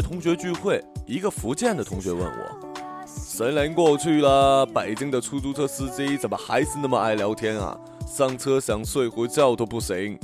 同学聚会，一个福建的同学问我：“三年过去了，北京的出租车司机怎么还是那么爱聊天啊？上车想睡会觉都不行。”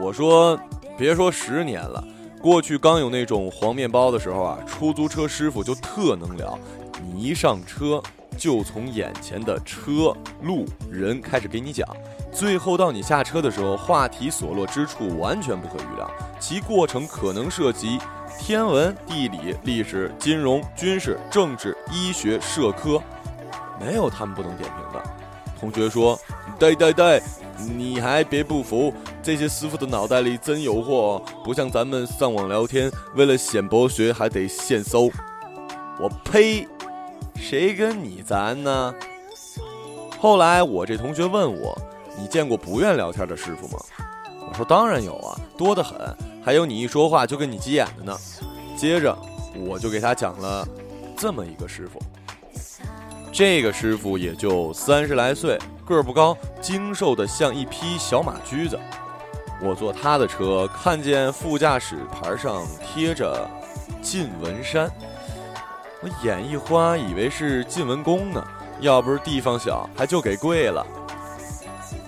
我说：“别说十年了，过去刚有那种黄面包的时候啊，出租车师傅就特能聊。你一上车，就从眼前的车、路、人开始给你讲。”最后到你下车的时候，话题所落之处完全不可预料，其过程可能涉及天文、地理、历史、金融、军事、政治、医学、社科，没有他们不能点评的。同学说：“对对对，你还别不服，这些师傅的脑袋里真有货，不像咱们上网聊天，为了显博学还得现搜。”我呸！谁跟你咱呢？后来我这同学问我。你见过不愿聊天的师傅吗？我说当然有啊，多得很。还有你一说话就跟你急眼的呢。接着我就给他讲了这么一个师傅。这个师傅也就三十来岁，个儿不高，精瘦的像一匹小马驹子。我坐他的车，看见副驾驶牌上贴着“晋文山”，我眼一花，以为是晋文公呢。要不是地方小，还就给跪了。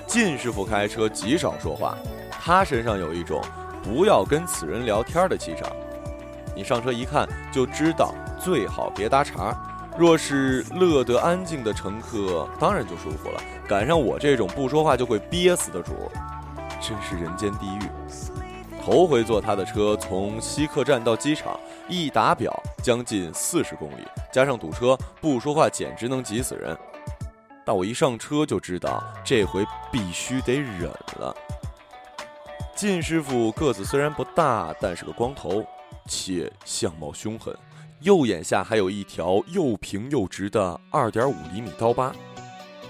晋师傅开车极少说话，他身上有一种不要跟此人聊天的气场。你上车一看就知道，最好别搭茬。若是乐得安静的乘客，当然就舒服了。赶上我这种不说话就会憋死的主，真是人间地狱。头回坐他的车，从西客站到机场，一打表将近四十公里，加上堵车，不说话简直能急死人。但我一上车就知道，这回必须得忍了。靳师傅个子虽然不大，但是个光头，且相貌凶狠，右眼下还有一条又平又直的二点五厘米刀疤。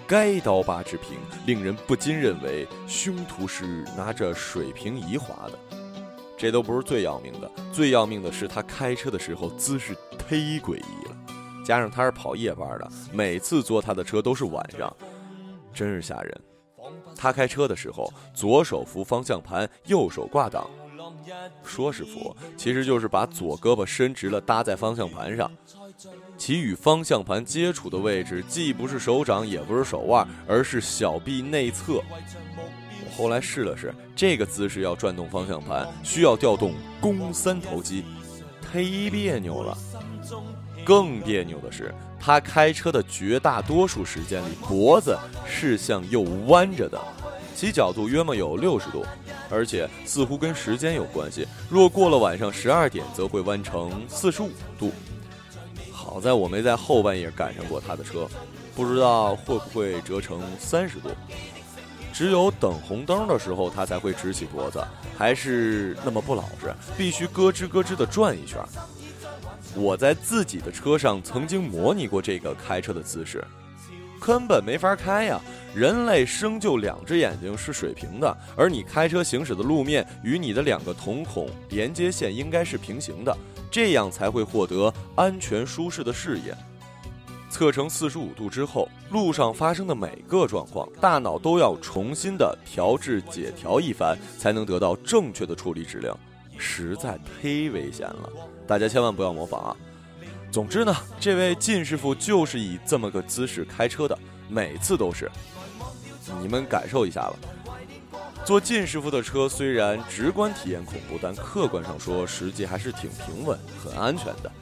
该刀疤之平，令人不禁认为凶徒是拿着水平仪划的。这都不是最要命的，最要命的是他开车的时候姿势忒诡异了。加上他是跑夜班的，每次坐他的车都是晚上，真是吓人。他开车的时候，左手扶方向盘，右手挂挡。说是扶，其实就是把左胳膊伸直了搭在方向盘上，其与方向盘接触的位置既不是手掌，也不是手腕，而是小臂内侧。我后来试了试，这个姿势要转动方向盘，需要调动肱三头肌，忒别扭了。更别扭的是，他开车的绝大多数时间里，脖子是向右弯着的，其角度约莫有六十度，而且似乎跟时间有关系。若过了晚上十二点，则会弯成四十五度。好在我没在后半夜赶上过他的车，不知道会不会折成三十度。只有等红灯的时候，他才会直起脖子，还是那么不老实，必须咯吱咯吱地转一圈。我在自己的车上曾经模拟过这个开车的姿势，根本没法开呀！人类生就两只眼睛是水平的，而你开车行驶的路面与你的两个瞳孔连接线应该是平行的，这样才会获得安全舒适的视野。测成四十五度之后，路上发生的每个状况，大脑都要重新的调制解调一番，才能得到正确的处理指令。实在忒危险了，大家千万不要模仿啊！总之呢，这位靳师傅就是以这么个姿势开车的，每次都是。你们感受一下吧。坐靳师傅的车，虽然直观体验恐怖，但客观上说，实际还是挺平稳、很安全的。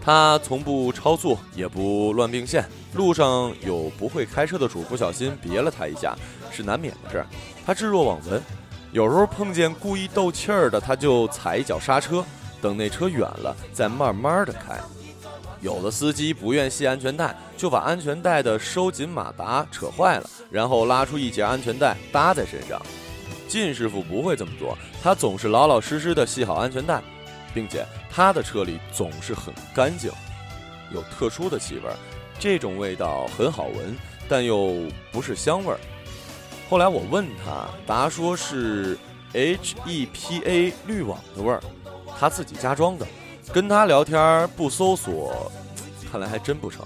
他从不超速，也不乱并线，路上有不会开车的主不小心别了他一下，是难免的事儿。他置若罔闻。有时候碰见故意斗气儿的，他就踩一脚刹车，等那车远了再慢慢的开。有的司机不愿系安全带，就把安全带的收紧马达扯坏了，然后拉出一节安全带搭在身上。靳师傅不会这么做，他总是老老实实的系好安全带，并且他的车里总是很干净，有特殊的气味，这种味道很好闻，但又不是香味儿。后来我问他，答说是 HEPA 滤网的味儿，他自己加装的。跟他聊天不搜索，看来还真不成。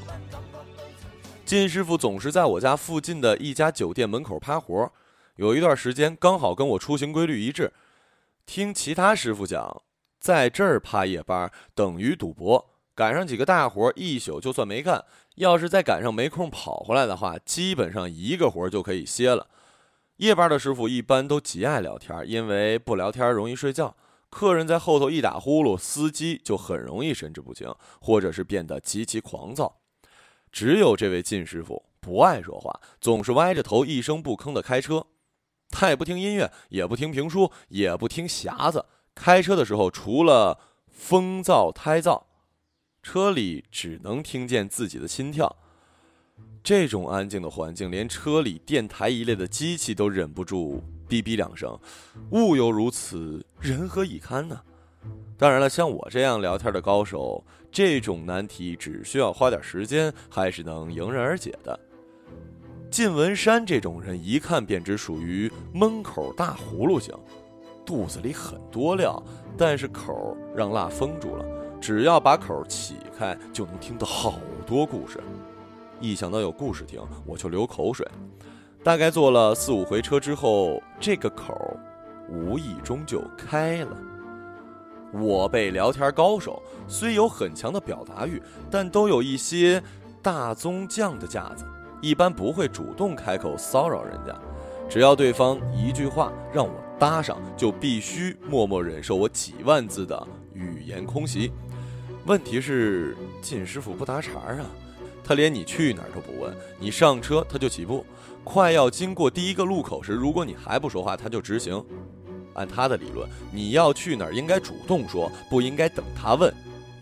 金师傅总是在我家附近的一家酒店门口趴活，有一段时间刚好跟我出行规律一致。听其他师傅讲，在这儿趴夜班等于赌博，赶上几个大活，一宿就算没干。要是再赶上没空跑回来的话，基本上一个活就可以歇了。夜班的师傅一般都极爱聊天，因为不聊天容易睡觉。客人在后头一打呼噜，司机就很容易神志不清，或者是变得极其狂躁。只有这位靳师傅不爱说话，总是歪着头一声不吭的开车。他也不听音乐，也不听评书，也不听匣子。开车的时候，除了风噪、胎噪，车里只能听见自己的心跳。这种安静的环境，连车里电台一类的机器都忍不住哔哔两声。物有如此，人何以堪呢？当然了，像我这样聊天的高手，这种难题只需要花点时间，还是能迎刃而解的。靳文山这种人，一看便知属于闷口大葫芦型，肚子里很多料，但是口让蜡封住了。只要把口起开，就能听到好多故事。一想到有故事听，我就流口水。大概坐了四五回车之后，这个口无意中就开了。我辈聊天高手虽有很强的表达欲，但都有一些大宗匠的架子，一般不会主动开口骚扰人家。只要对方一句话让我搭上，就必须默默忍受我几万字的语言空袭。问题是，靳师傅不搭茬啊。他连你去哪儿都不问，你上车他就起步，快要经过第一个路口时，如果你还不说话，他就直行。按他的理论，你要去哪儿应该主动说，不应该等他问。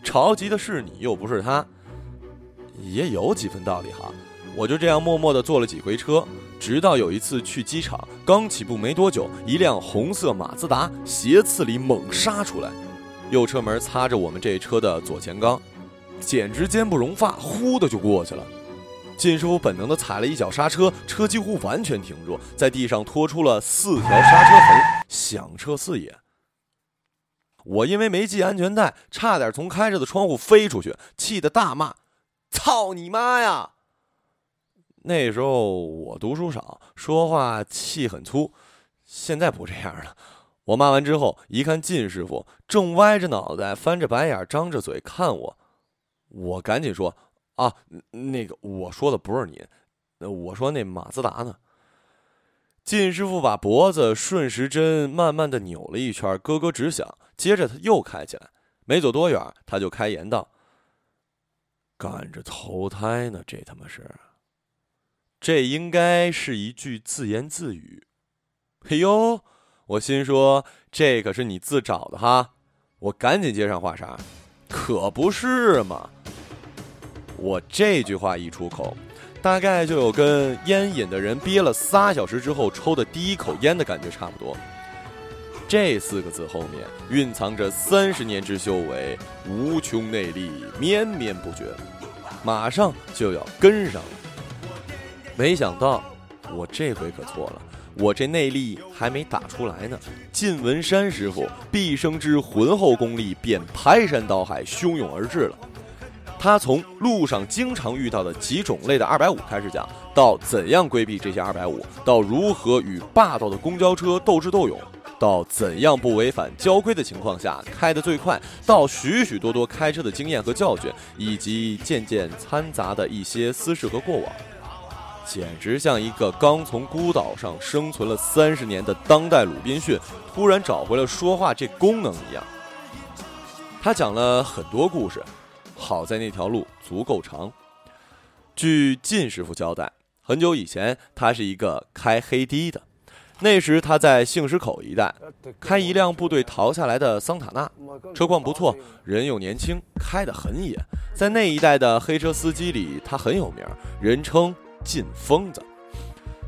着急的是你，又不是他，也有几分道理哈。我就这样默默地坐了几回车，直到有一次去机场，刚起步没多久，一辆红色马自达斜刺里猛杀出来，右车门擦着我们这车的左前缸。简直坚不容发，呼的就过去了。靳师傅本能的踩了一脚刹车，车几乎完全停住，在地上拖出了四条刹车痕，响彻四野。我因为没系安全带，差点从开着的窗户飞出去，气得大骂：“操你妈呀！”那时候我读书少，说话气很粗，现在不这样了。我骂完之后，一看靳师傅正歪着脑袋，翻着白眼，张着嘴看我。我赶紧说：“啊，那个我说的不是你，我说那马自达呢。”靳师傅把脖子顺时针慢慢的扭了一圈，咯咯直响。接着他又开起来，没走多远，他就开言道：“赶着投胎呢，这他妈是！这应该是一句自言自语。”嘿呦，我心说这可是你自找的哈！我赶紧接上话茬：“可不是嘛！”我这句话一出口，大概就有跟烟瘾的人憋了仨小时之后抽的第一口烟的感觉差不多。这四个字后面蕴藏着三十年之修为，无穷内力绵绵不绝，马上就要跟上了。没想到我这回可错了，我这内力还没打出来呢，晋文山师傅毕生之浑厚功力便排山倒海汹涌而至了。他从路上经常遇到的几种类的二百五开始讲，到怎样规避这些二百五，到如何与霸道的公交车斗智斗勇，到怎样不违反交规的情况下开得最快，到许许多多开车的经验和教训，以及渐渐掺杂的一些私事和过往，简直像一个刚从孤岛上生存了三十年的当代鲁滨逊突然找回了说话这功能一样。他讲了很多故事。好在那条路足够长。据靳师傅交代，很久以前他是一个开黑的的，那时他在杏石口一带开一辆部队逃下来的桑塔纳，车况不错，人又年轻，开得很野。在那一带的黑车司机里，他很有名，人称“靳疯子”。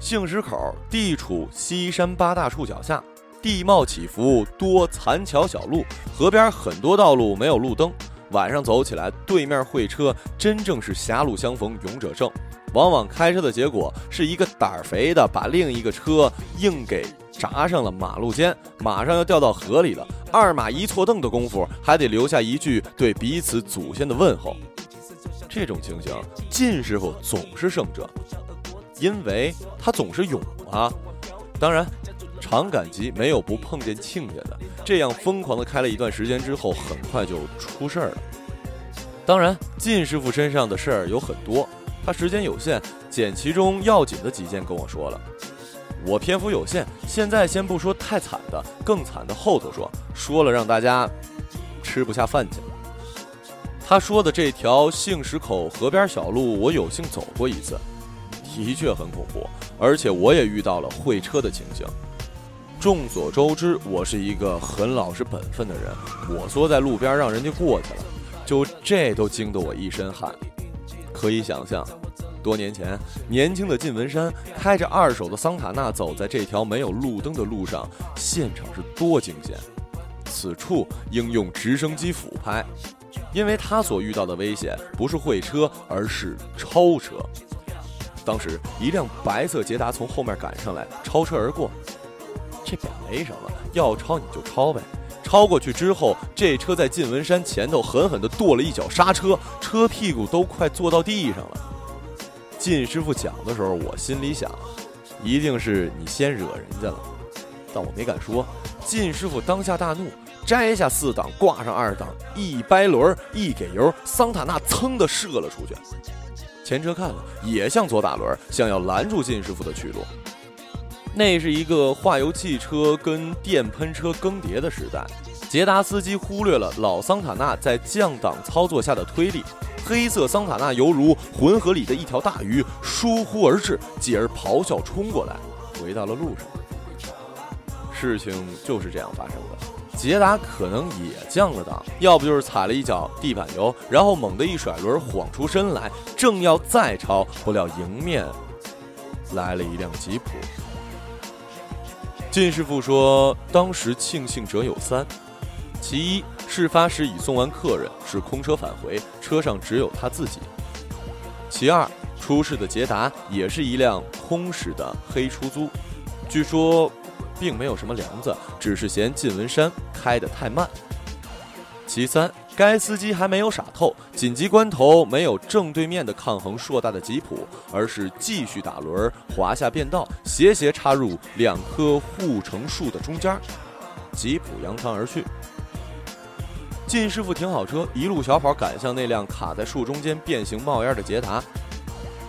杏石口地处西山八大处脚下，地貌起伏，多残桥小路，河边很多道路没有路灯。晚上走起来，对面会车真正是狭路相逢勇者胜，往往开车的结果是一个胆儿肥的把另一个车硬给砸上了马路肩，马上要掉到河里了。二马一错蹬的功夫，还得留下一句对彼此祖先的问候。这种情形，靳师傅总是胜者，因为他总是勇啊。当然，常赶集没有不碰见亲家的。这样疯狂的开了一段时间之后，很快就出事儿了。当然，靳师傅身上的事儿有很多，他时间有限，捡其中要紧的几件跟我说了。我篇幅有限，现在先不说太惨的，更惨的后头说，说了让大家吃不下饭去。他说的这条杏石口河边小路，我有幸走过一次，的确很恐怖，而且我也遇到了会车的情形。众所周知，我是一个很老实本分的人，我缩在路边让人家过去了，就这都惊得我一身汗。可以想象。多年前，年轻的靳文山开着二手的桑塔纳走在这条没有路灯的路上，现场是多惊险。此处应用直升机俯拍，因为他所遇到的危险不是会车，而是超车。当时一辆白色捷达从后面赶上来，超车而过。这表没什么，要超你就超呗。超过去之后，这车在靳文山前头狠狠地跺了一脚刹车，车屁股都快坐到地上了。靳师傅讲的时候，我心里想，一定是你先惹人家了，但我没敢说。靳师傅当下大怒，摘下四档，挂上二档，一掰轮，一给油，桑塔纳噌的射了出去。前车看了，也向左打轮，想要拦住靳师傅的去路。那是一个化油汽车跟电喷车更迭的时代，捷达司机忽略了老桑塔纳在降档操作下的推力。黑色桑塔纳犹如浑河里的一条大鱼，疏忽而至，继而咆哮冲过来，回到了路上。事情就是这样发生的。捷达可能也降了档，要不就是踩了一脚地板油，然后猛地一甩轮，晃出身来，正要再超，不料迎面来了一辆吉普。靳师傅说，当时庆幸者有三，其一。事发时已送完客人，是空车返回，车上只有他自己。其二，出事的捷达也是一辆空驶的黑出租，据说并没有什么梁子，只是嫌靳文山开得太慢。其三，该司机还没有傻透，紧急关头没有正对面的抗衡硕大的吉普，而是继续打轮滑下变道，斜斜插入两棵护城树的中间，吉普扬长而去。靳师傅停好车，一路小跑赶向那辆卡在树中间、变形冒烟的捷达。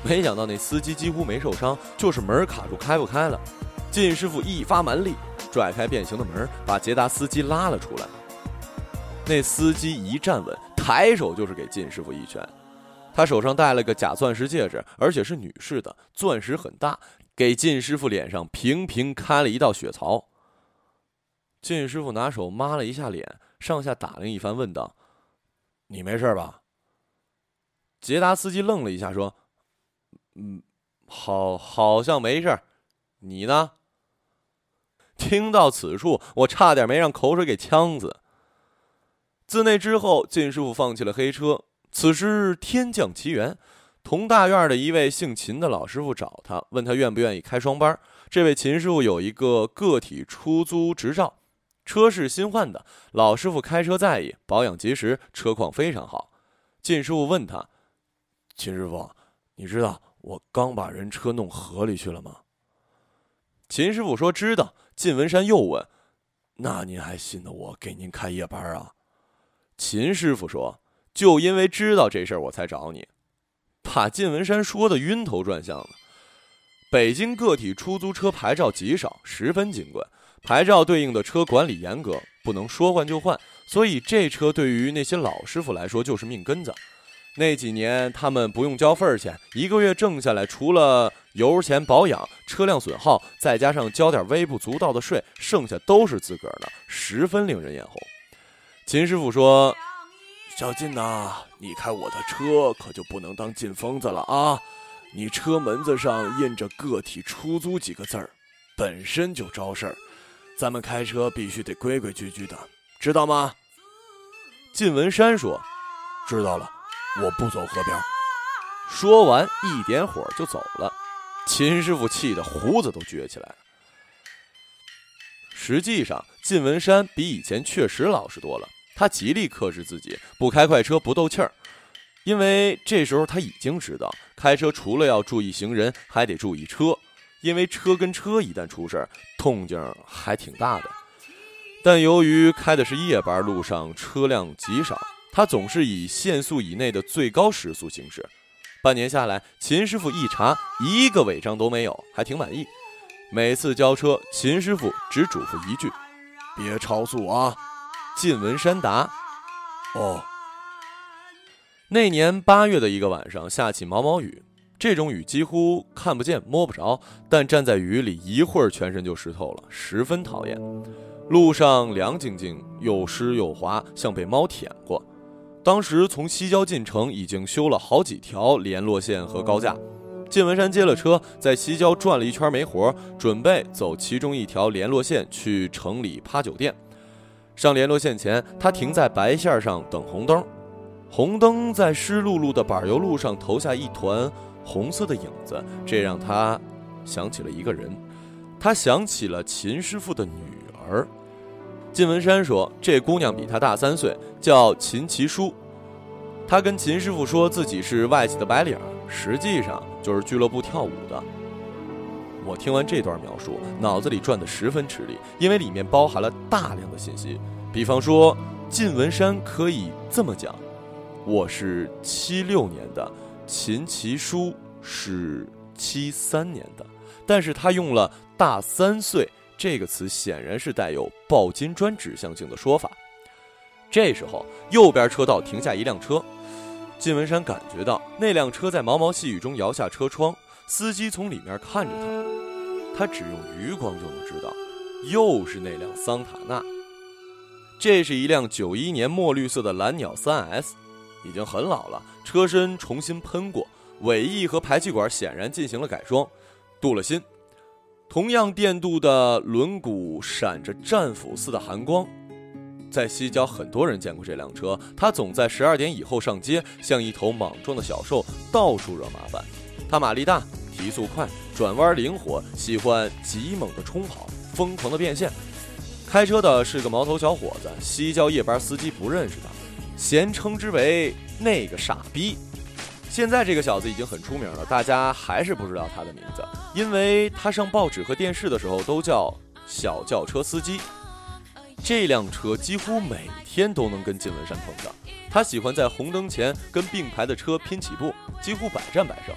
没想到那司机几乎没受伤，就是门卡住开不开了。靳师傅一发蛮力，拽开变形的门，把捷达司机拉了出来。那司机一站稳，抬手就是给靳师傅一拳。他手上戴了个假钻石戒指，而且是女士的，钻石很大，给靳师傅脸上平平开了一道血槽。靳师傅拿手抹了一下脸。上下打量一番，问道：“你没事吧？”捷达司机愣了一下，说：“嗯，好，好像没事。你呢？”听到此处，我差点没让口水给呛死。自那之后，靳师傅放弃了黑车。此时天降奇缘，同大院的一位姓秦的老师傅找他，问他愿不愿意开双班。这位秦师傅有一个个体出租执照。车是新换的，老师傅开车在意，保养及时，车况非常好。靳师傅问他：“秦师傅，你知道我刚把人车弄河里去了吗？”秦师傅说：“知道。”靳文山又问：“那您还信得我给您开夜班啊？”秦师傅说：“就因为知道这事儿，我才找你。”把靳文山说的晕头转向了。北京个体出租车牌照极少，十分金贵。牌照对应的车管理严格，不能说换就换，所以这车对于那些老师傅来说就是命根子。那几年他们不用交份儿钱，一个月挣下来，除了油钱、保养、车辆损耗，再加上交点微不足道的税，剩下都是自个儿的，十分令人眼红。秦师傅说：“小靳呐，你开我的车可就不能当进疯子了啊！你车门子上印着‘个体出租’几个字儿，本身就招事儿。”咱们开车必须得规规矩矩的，知道吗？靳文山说：“知道了，我不走河边。”说完，一点火就走了。秦师傅气得胡子都撅起来了。实际上，靳文山比以前确实老实多了。他极力克制自己，不开快车，不斗气儿，因为这时候他已经知道，开车除了要注意行人，还得注意车。因为车跟车一旦出事儿，动静还挺大的。但由于开的是夜班，路上车辆极少，他总是以限速以内的最高时速行驶。半年下来，秦师傅一查，一个违章都没有，还挺满意。每次交车，秦师傅只嘱咐一句：“别超速啊！”晋文山答：“哦。”那年八月的一个晚上，下起毛毛雨，这种雨几乎看不见、摸不着，但站在雨里一会儿，全身就湿透了，十分讨厌。路上凉晶晶，又湿又滑，像被猫舔过。当时从西郊进城已经修了好几条联络线和高架。靳文山接了车，在西郊转了一圈没活，准备走其中一条联络线去城里趴酒店。上联络线前，他停在白线上等红灯。红灯在湿漉漉的柏油路上投下一团红色的影子，这让他想起了一个人，他想起了秦师傅的女儿。靳文山说：“这姑娘比他大三岁，叫秦其书。他跟秦师傅说自己是外企的白领，实际上就是俱乐部跳舞的。”我听完这段描述，脑子里转得十分吃力，因为里面包含了大量的信息。比方说，靳文山可以这么讲：“我是七六年的，秦其书是七三年的。”但是他用了“大三岁”。这个词显然是带有抱金砖指向性的说法。这时候，右边车道停下一辆车，靳文山感觉到那辆车在毛毛细雨中摇下车窗，司机从里面看着他，他只用余光就能知道，又是那辆桑塔纳。这是一辆九一年墨绿色的蓝鸟三 S，已经很老了，车身重新喷过，尾翼和排气管显然进行了改装，镀了锌。同样电镀的轮毂闪着战斧似的寒光，在西郊很多人见过这辆车。它总在十二点以后上街，像一头莽撞的小兽，到处惹麻烦。它马力大，提速快，转弯灵活，喜欢急猛的冲跑，疯狂的变现。开车的是个毛头小伙子，西郊夜班司机不认识他，咸称之为那个傻逼。现在这个小子已经很出名了，大家还是不知道他的名字，因为他上报纸和电视的时候都叫小轿车司机。这辆车几乎每天都能跟金文山碰上，他喜欢在红灯前跟并排的车拼起步，几乎百战百胜，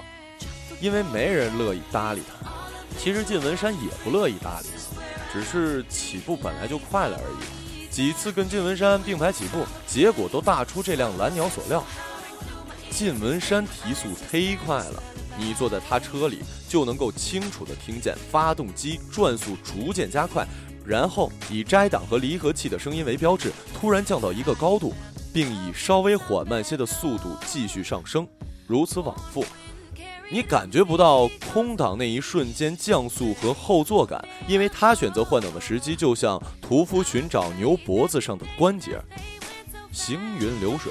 因为没人乐意搭理他。其实靳文山也不乐意搭理他，只是起步本来就快了而已。几次跟靳文山并排起步，结果都大出这辆蓝鸟所料。靳文山提速忒快了，你坐在他车里就能够清楚地听见发动机转速逐渐加快，然后以摘档和离合器的声音为标志，突然降到一个高度，并以稍微缓慢些的速度继续上升，如此往复。你感觉不到空档那一瞬间降速和后坐感，因为他选择换挡的时机就像屠夫寻找牛脖子上的关节，行云流水。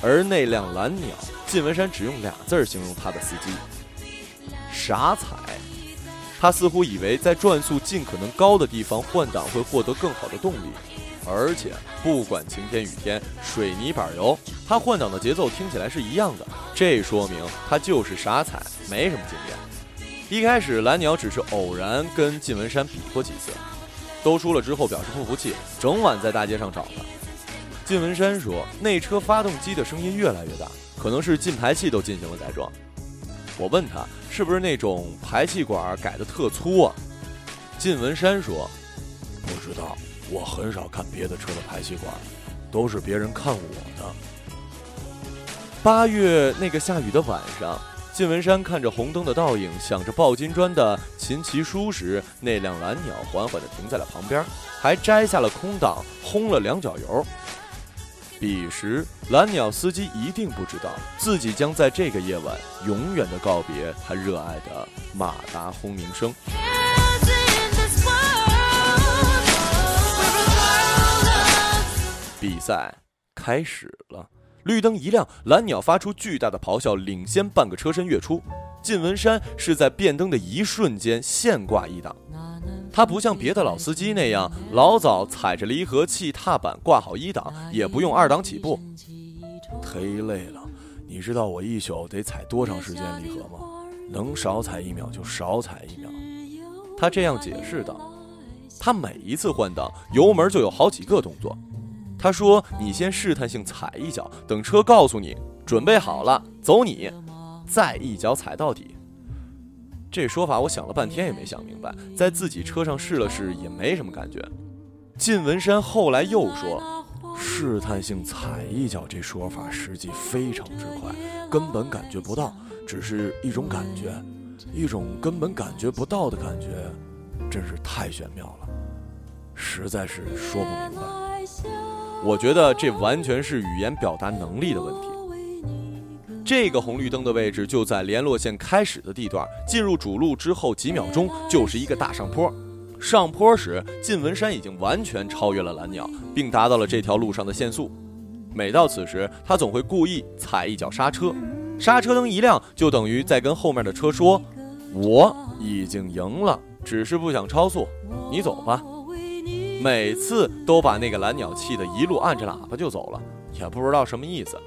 而那辆蓝鸟，靳文山只用俩字形容他的司机：傻踩。他似乎以为在转速尽可能高的地方换挡会获得更好的动力，而且不管晴天雨天、水泥板油，它换挡的节奏听起来是一样的。这说明它就是傻踩，没什么经验。一开始，蓝鸟只是偶然跟靳文山比过几次，都输了之后表示不服气，整晚在大街上找他。靳文山说：“那车发动机的声音越来越大，可能是进排气都进行了改装。”我问他：“是不是那种排气管改的特粗啊？”靳文山说：“不知道，我很少看别的车的排气管，都是别人看我的。”八月那个下雨的晚上，靳文山看着红灯的倒影，想着抱金砖的秦其书时，那辆蓝鸟缓缓地停在了旁边，还摘下了空挡，轰了两脚油。彼时，蓝鸟司机一定不知道，自己将在这个夜晚永远的告别他热爱的马达轰鸣声。比赛开始了，绿灯一亮，蓝鸟发出巨大的咆哮，领先半个车身跃出。靳文山是在变灯的一瞬间现挂一档。他不像别的老司机那样，老早踩着离合器踏板挂好一档，也不用二档起步，忒累了。你知道我一宿得踩多长时间离合吗？能少踩一秒就少踩一秒。他这样解释道。他每一次换挡，油门就有好几个动作。他说：“你先试探性踩一脚，等车告诉你准备好了，走你，再一脚踩到底。”这说法我想了半天也没想明白，在自己车上试了试也没什么感觉。靳文山后来又说：“试探性踩一脚这说法实际非常之快，根本感觉不到，只是一种感觉，一种根本感觉不到的感觉，真是太玄妙了，实在是说不明白。我觉得这完全是语言表达能力的问题。”这个红绿灯的位置就在联络线开始的地段，进入主路之后几秒钟就是一个大上坡。上坡时，靳文山已经完全超越了蓝鸟，并达到了这条路上的限速。每到此时，他总会故意踩一脚刹车，刹车灯一亮，就等于在跟后面的车说：“我已经赢了，只是不想超速，你走吧。”每次都把那个蓝鸟气得一路按着喇叭就走了，也不知道什么意思。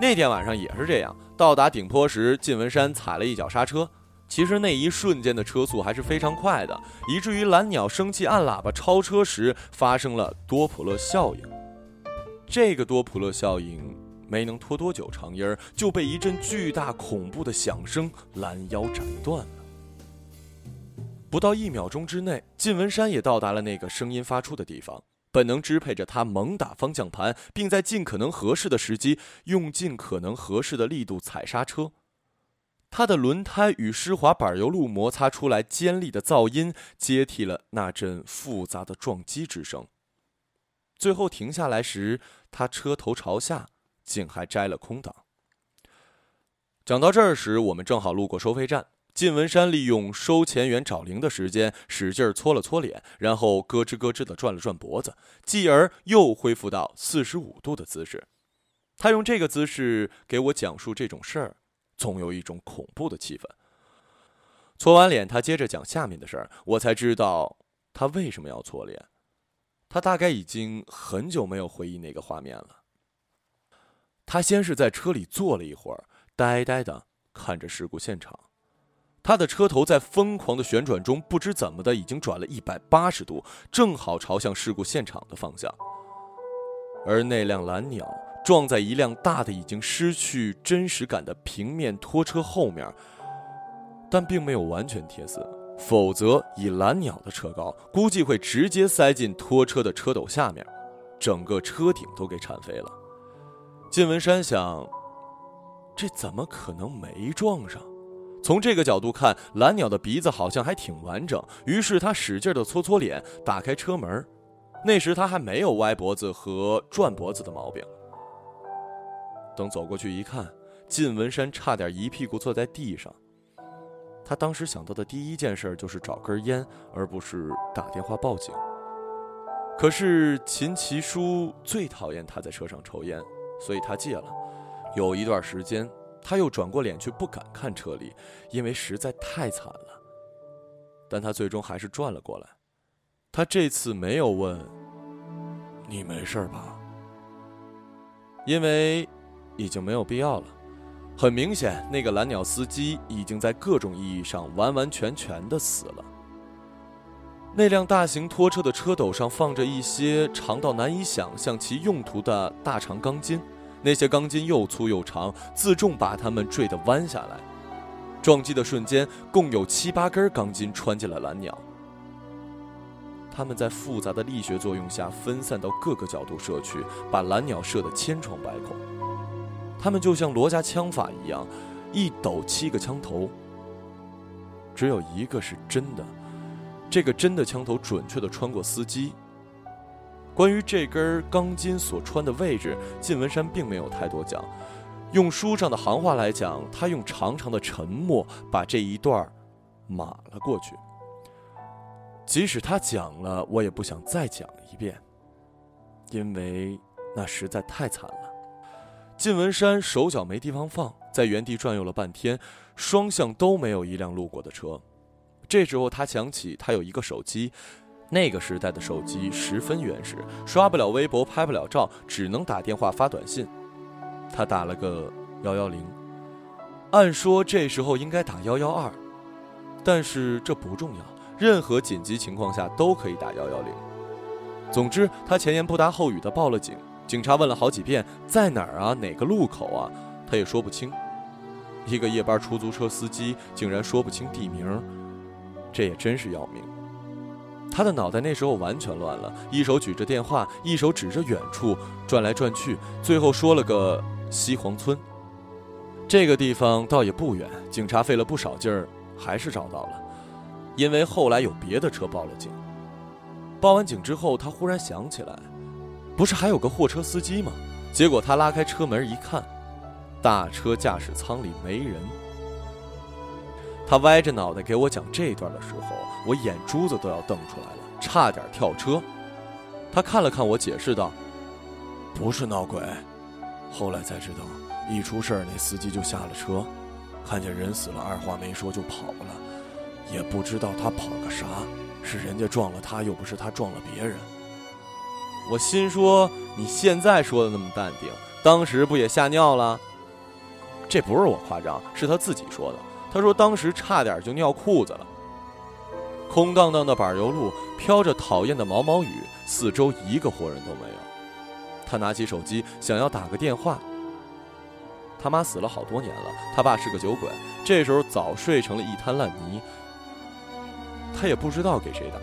那天晚上也是这样，到达顶坡时，靳文山踩了一脚刹车。其实那一瞬间的车速还是非常快的，以至于蓝鸟生气按喇叭超车时发生了多普勒效应。这个多普勒效应没能拖多久长音儿，就被一阵巨大恐怖的响声拦腰斩断。不到一秒钟之内，靳文山也到达了那个声音发出的地方。本能支配着他猛打方向盘，并在尽可能合适的时机用尽可能合适的力度踩刹车。他的轮胎与湿滑柏油路摩擦出来尖利的噪音，接替了那阵复杂的撞击之声。最后停下来时，他车头朝下，竟还摘了空挡。讲到这儿时，我们正好路过收费站。靳文山利用收钱员找零的时间，使劲搓了搓脸，然后咯吱咯吱地转了转脖子，继而又恢复到四十五度的姿势。他用这个姿势给我讲述这种事儿，总有一种恐怖的气氛。搓完脸，他接着讲下面的事儿，我才知道他为什么要搓脸。他大概已经很久没有回忆那个画面了。他先是在车里坐了一会儿，呆呆地看着事故现场。他的车头在疯狂的旋转中，不知怎么的，已经转了一百八十度，正好朝向事故现场的方向。而那辆蓝鸟撞在一辆大的、已经失去真实感的平面拖车后面，但并没有完全贴死，否则以蓝鸟的车高，估计会直接塞进拖车的车斗下面，整个车顶都给铲飞了。靳文山想，这怎么可能没撞上？从这个角度看，蓝鸟的鼻子好像还挺完整。于是他使劲的搓搓脸，打开车门。那时他还没有歪脖子和转脖子的毛病。等走过去一看，靳文山差点一屁股坐在地上。他当时想到的第一件事就是找根烟，而不是打电话报警。可是秦其书最讨厌他在车上抽烟，所以他戒了。有一段时间。他又转过脸去，不敢看车里，因为实在太惨了。但他最终还是转了过来。他这次没有问：“你没事吧？”因为已经没有必要了。很明显，那个蓝鸟司机已经在各种意义上完完全全的死了。那辆大型拖车的车斗上放着一些长到难以想象其用途的大长钢筋。那些钢筋又粗又长，自重把它们坠得弯下来。撞击的瞬间，共有七八根钢筋穿进了蓝鸟。它们在复杂的力学作用下分散到各个角度射去，把蓝鸟射得千疮百孔。它们就像罗家枪法一样，一抖七个枪头，只有一个是真的。这个真的枪头准确地穿过司机。关于这根钢筋所穿的位置，靳文山并没有太多讲。用书上的行话来讲，他用长长的沉默把这一段码了过去。即使他讲了，我也不想再讲一遍，因为那实在太惨了。靳文山手脚没地方放，在原地转悠了半天，双向都没有一辆路过的车。这时候他想起，他有一个手机。那个时代的手机十分原始，刷不了微博，拍不了照，只能打电话发短信。他打了个幺幺零，按说这时候应该打幺幺二，但是这不重要，任何紧急情况下都可以打幺幺零。总之，他前言不搭后语的报了警。警察问了好几遍，在哪儿啊？哪个路口啊？他也说不清。一个夜班出租车司机竟然说不清地名，这也真是要命。他的脑袋那时候完全乱了，一手举着电话，一手指着远处，转来转去，最后说了个西黄村。这个地方倒也不远，警察费了不少劲儿，还是找到了。因为后来有别的车报了警。报完警之后，他忽然想起来。不是还有个货车司机吗？结果他拉开车门一看，大车驾驶舱里没人。他歪着脑袋给我讲这段的时候，我眼珠子都要瞪出来了，差点跳车。他看了看我，解释道：“不是闹鬼，后来才知道，一出事儿那司机就下了车，看见人死了，二话没说就跑了，也不知道他跑个啥，是人家撞了他，又不是他撞了别人。”我心说：“你现在说的那么淡定，当时不也吓尿了？”这不是我夸张，是他自己说的。他说当时差点就尿裤子了。空荡荡的柏油路，飘着讨厌的毛毛雨，四周一个活人都没有。他拿起手机想要打个电话。他妈死了好多年了，他爸是个酒鬼，这时候早睡成了一滩烂泥。他也不知道给谁打。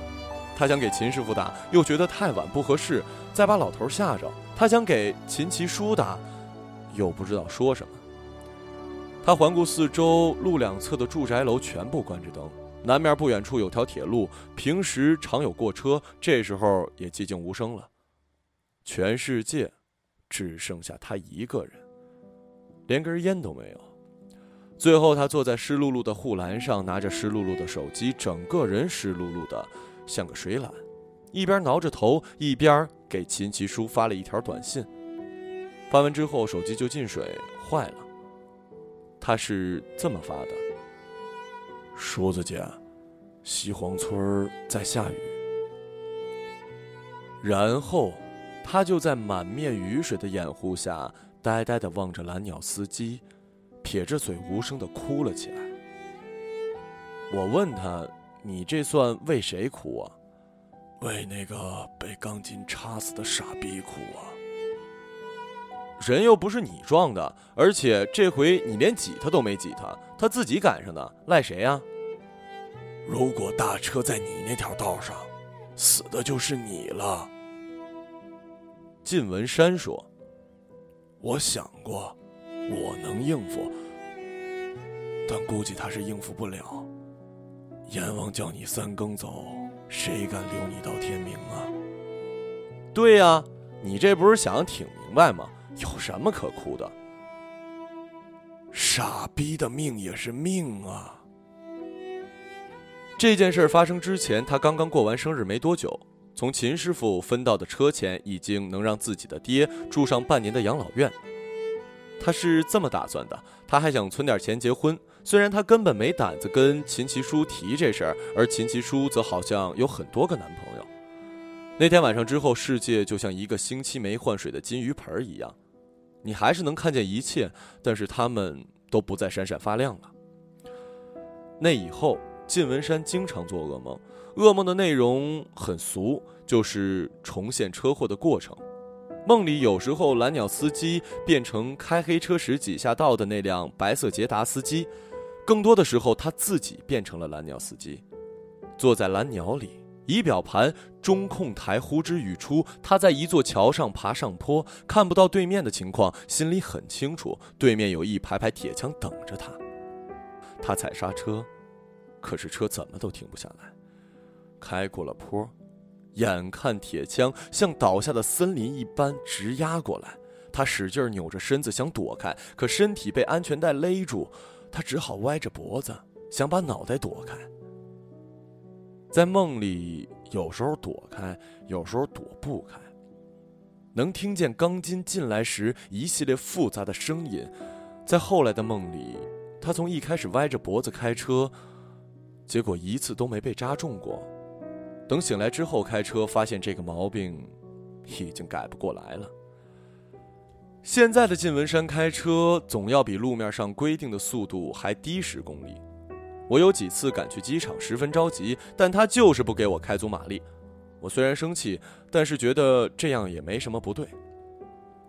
他想给秦师傅打，又觉得太晚不合适，再把老头吓着。他想给秦其书打，又不知道说什么。他环顾四周，路两侧的住宅楼全部关着灯，南面不远处有条铁路，平时常有过车，这时候也寂静无声了。全世界只剩下他一个人，连根烟都没有。最后，他坐在湿漉漉的护栏上，拿着湿漉漉的手机，整个人湿漉漉的。像个水懒，一边挠着头，一边给秦其书发了一条短信。发完之后，手机就进水坏了。他是这么发的：“叔子姐，西黄村在下雨。”然后，他就在满面雨水的掩护下，呆呆地望着蓝鸟司机，撇着嘴无声地哭了起来。我问他。你这算为谁哭啊？为那个被钢筋插死的傻逼哭啊！人又不是你撞的，而且这回你连挤他都没挤他，他自己赶上的，赖谁呀？如果大车在你那条道上，死的就是你了。靳文山说：“我想过，我能应付，但估计他是应付不了。”阎王叫你三更走，谁敢留你到天明啊？对呀，你这不是想的挺明白吗？有什么可哭的？傻逼的命也是命啊！这件事发生之前，他刚刚过完生日没多久，从秦师傅分到的车钱已经能让自己的爹住上半年的养老院。他是这么打算的，他还想存点钱结婚。虽然他根本没胆子跟秦其书提这事儿，而秦其书则好像有很多个男朋友。那天晚上之后，世界就像一个星期没换水的金鱼盆一样，你还是能看见一切，但是他们都不再闪闪发亮了。那以后，靳文山经常做噩梦，噩梦的内容很俗，就是重现车祸的过程。梦里有时候蓝鸟司机变成开黑车时挤下道的那辆白色捷达司机。更多的时候，他自己变成了蓝鸟司机，坐在蓝鸟里，仪表盘、中控台呼之欲出。他在一座桥上爬上坡，看不到对面的情况，心里很清楚，对面有一排排铁枪等着他。他踩刹车，可是车怎么都停不下来。开过了坡，眼看铁枪像倒下的森林一般直压过来，他使劲扭着身子想躲开，可身体被安全带勒住。他只好歪着脖子，想把脑袋躲开。在梦里，有时候躲开，有时候躲不开。能听见钢筋进来时一系列复杂的声音。在后来的梦里，他从一开始歪着脖子开车，结果一次都没被扎中过。等醒来之后开车，发现这个毛病已经改不过来了。现在的靳文山开车总要比路面上规定的速度还低十公里，我有几次赶去机场，十分着急，但他就是不给我开足马力。我虽然生气，但是觉得这样也没什么不对。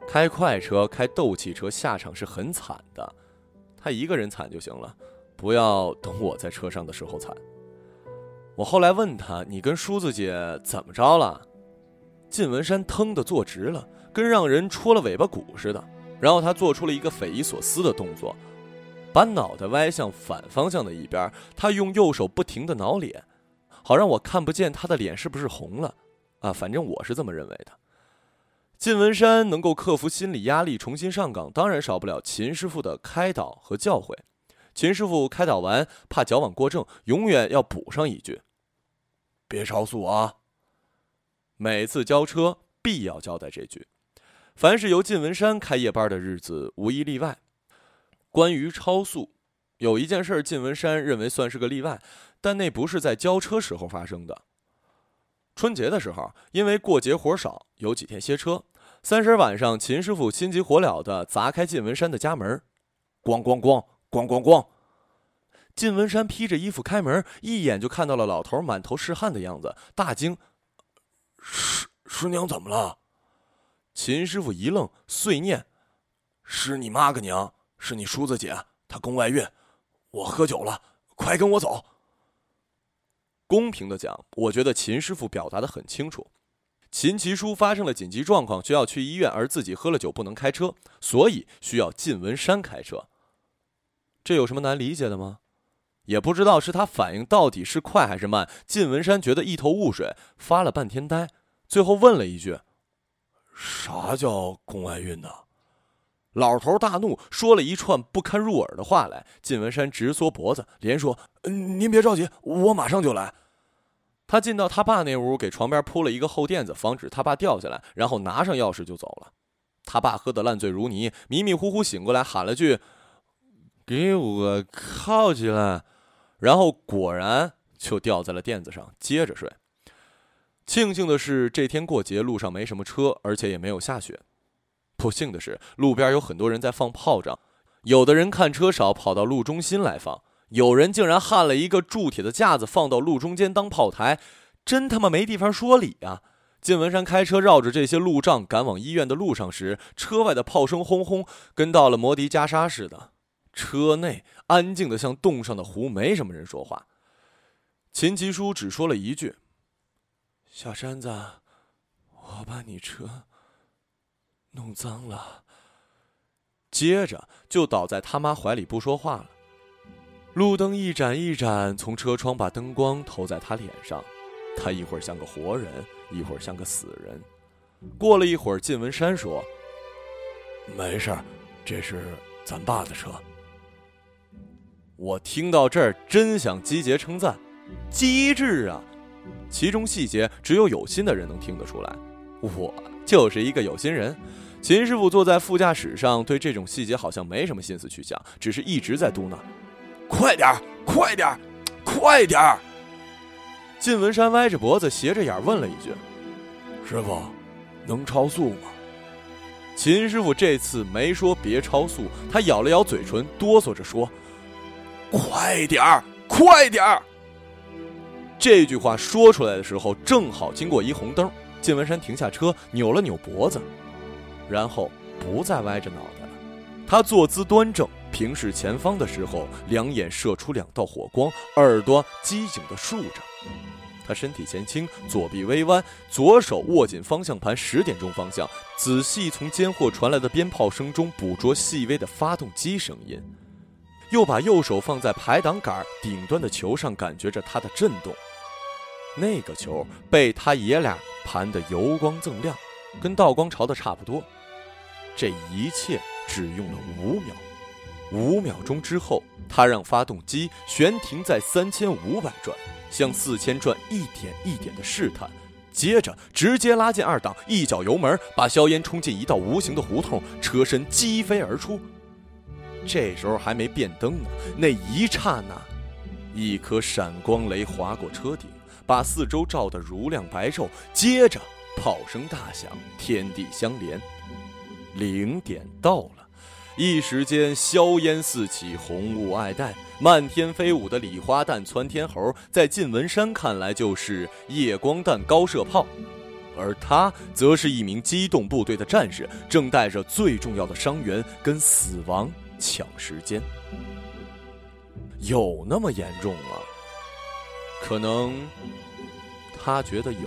开快车、开斗气车下场是很惨的，他一个人惨就行了，不要等我在车上的时候惨。我后来问他：“你跟梳子姐怎么着了？”靳文山腾的坐直了，跟让人戳了尾巴骨似的。然后他做出了一个匪夷所思的动作，把脑袋歪向反方向的一边。他用右手不停的挠脸，好让我看不见他的脸是不是红了。啊，反正我是这么认为的。靳文山能够克服心理压力重新上岗，当然少不了秦师傅的开导和教诲。秦师傅开导完，怕矫枉过正，永远要补上一句：“别超速啊！”每次交车必要交代这句。凡是由靳文山开夜班的日子，无一例外。关于超速，有一件事，靳文山认为算是个例外，但那不是在交车时候发生的。春节的时候，因为过节活少，有几天歇车。三十晚上，秦师傅心急火燎地砸开靳文山的家门，咣咣咣咣咣咣。靳文山披着衣服开门，一眼就看到了老头满头是汗的样子，大惊：“师师娘怎么了？”秦师傅一愣，碎念：“是你妈个娘，是你叔子姐，她宫外孕，我喝酒了，快跟我走。”公平的讲，我觉得秦师傅表达的很清楚。秦其书发生了紧急状况，需要去医院，而自己喝了酒不能开车，所以需要靳文山开车。这有什么难理解的吗？也不知道是他反应到底是快还是慢。靳文山觉得一头雾水，发了半天呆，最后问了一句：“啥叫宫外孕呢？”老头大怒，说了一串不堪入耳的话来。靳文山直缩脖子，连说：“您别着急，我马上就来。”他进到他爸那屋，给床边铺了一个厚垫子，防止他爸掉下来，然后拿上钥匙就走了。他爸喝得烂醉如泥，迷迷糊糊醒过来，喊了句：“给我靠起来！”然后果然就掉在了垫子上，接着睡。庆幸的是，这天过节，路上没什么车，而且也没有下雪。不幸的是，路边有很多人在放炮仗，有的人看车少，跑到路中心来放；有人竟然焊了一个铸铁的架子放到路中间当炮台，真他妈没地方说理啊！靳文山开车绕着这些路障赶往医院的路上时，车外的炮声轰轰，跟到了摩的加沙似的。车内安静的像冻上的湖，没什么人说话。秦吉书只说了一句：“小山子，我把你车。”弄脏了，接着就倒在他妈怀里不说话了。路灯一盏一盏从车窗把灯光投在他脸上，他一会儿像个活人，一会儿像个死人。过了一会儿，靳文山说：“没事儿，这是咱爸的车。”我听到这儿真想击节称赞，机智啊！其中细节只有有心的人能听得出来，我就是一个有心人。秦师傅坐在副驾驶上，对这种细节好像没什么心思去想，只是一直在嘟囔：“快点儿，快点儿，快点儿！”靳文山歪着脖子，斜着眼问了一句：“师傅，能超速吗？”秦师傅这次没说别超速，他咬了咬嘴唇，哆嗦着说：“快点儿，快点儿！”这句话说出来的时候，正好经过一红灯，靳文山停下车，扭了扭脖子。然后不再歪着脑袋了，他坐姿端正，平视前方的时候，两眼射出两道火光，耳朵机警地竖着。他身体前倾，左臂微弯，左手握紧方向盘，十点钟方向，仔细从间货传来的鞭炮声中捕捉细微的发动机声音，又把右手放在排挡杆顶端的球上，感觉着它的震动。那个球被他爷俩盘得油光锃亮，跟道光朝的差不多。这一切只用了五秒，五秒钟之后，他让发动机悬停在三千五百转，向四千转一点一点的试探，接着直接拉进二档，一脚油门，把硝烟冲进一道无形的胡同，车身击飞而出。这时候还没变灯呢，那一刹那，一颗闪光雷划过车顶，把四周照得如亮白昼，接着炮声大响，天地相连。零点到了，一时间硝烟四起，红雾爱戴，漫天飞舞的礼花弹窜天猴，在晋文山看来就是夜光弹高射炮，而他则是一名机动部队的战士，正带着最重要的伤员跟死亡抢时间。有那么严重吗？可能他觉得有。